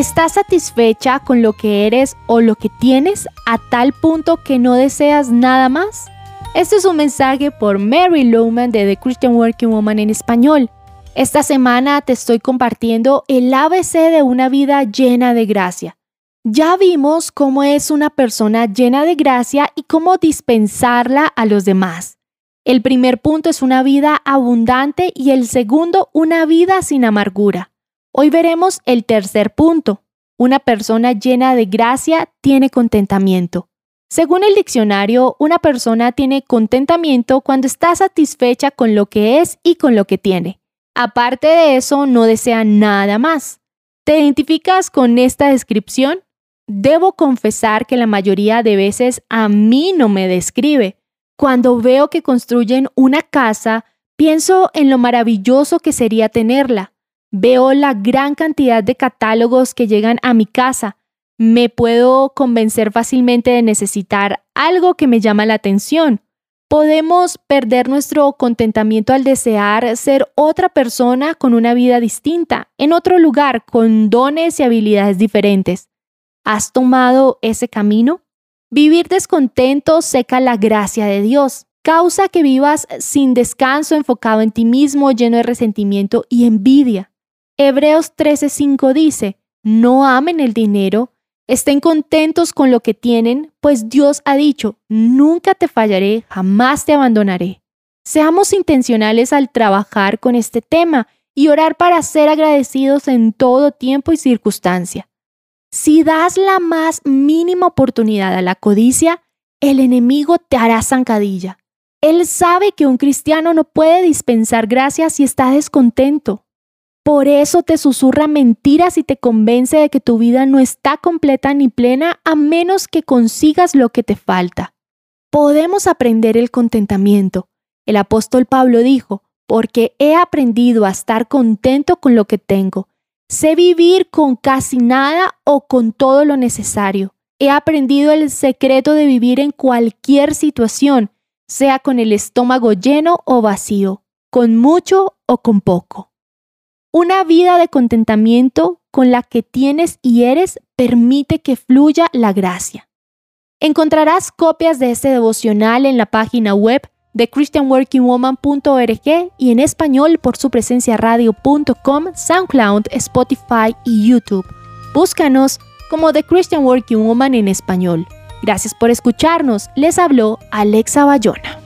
¿Estás satisfecha con lo que eres o lo que tienes a tal punto que no deseas nada más? Este es un mensaje por Mary Lowman de The Christian Working Woman en español. Esta semana te estoy compartiendo el ABC de una vida llena de gracia. Ya vimos cómo es una persona llena de gracia y cómo dispensarla a los demás. El primer punto es una vida abundante y el segundo una vida sin amargura. Hoy veremos el tercer punto. Una persona llena de gracia tiene contentamiento. Según el diccionario, una persona tiene contentamiento cuando está satisfecha con lo que es y con lo que tiene. Aparte de eso, no desea nada más. ¿Te identificas con esta descripción? Debo confesar que la mayoría de veces a mí no me describe. Cuando veo que construyen una casa, pienso en lo maravilloso que sería tenerla. Veo la gran cantidad de catálogos que llegan a mi casa. Me puedo convencer fácilmente de necesitar algo que me llama la atención podemos perder nuestro contentamiento al desear ser otra persona con una vida distinta, en otro lugar, con dones y habilidades diferentes. ¿Has tomado ese camino? Vivir descontento seca la gracia de Dios, causa que vivas sin descanso, enfocado en ti mismo, lleno de resentimiento y envidia. Hebreos 13:5 dice, no amen el dinero, Estén contentos con lo que tienen, pues Dios ha dicho, nunca te fallaré, jamás te abandonaré. Seamos intencionales al trabajar con este tema y orar para ser agradecidos en todo tiempo y circunstancia. Si das la más mínima oportunidad a la codicia, el enemigo te hará zancadilla. Él sabe que un cristiano no puede dispensar gracias si está descontento. Por eso te susurra mentiras y te convence de que tu vida no está completa ni plena a menos que consigas lo que te falta. Podemos aprender el contentamiento. El apóstol Pablo dijo, porque he aprendido a estar contento con lo que tengo. Sé vivir con casi nada o con todo lo necesario. He aprendido el secreto de vivir en cualquier situación, sea con el estómago lleno o vacío, con mucho o con poco. Una vida de contentamiento con la que tienes y eres permite que fluya la gracia. Encontrarás copias de este devocional en la página web de christianworkingwoman.org y en español por su presencia radio.com, SoundCloud, Spotify y YouTube. Búscanos como The Christian Working Woman en español. Gracias por escucharnos. Les habló Alexa Bayona.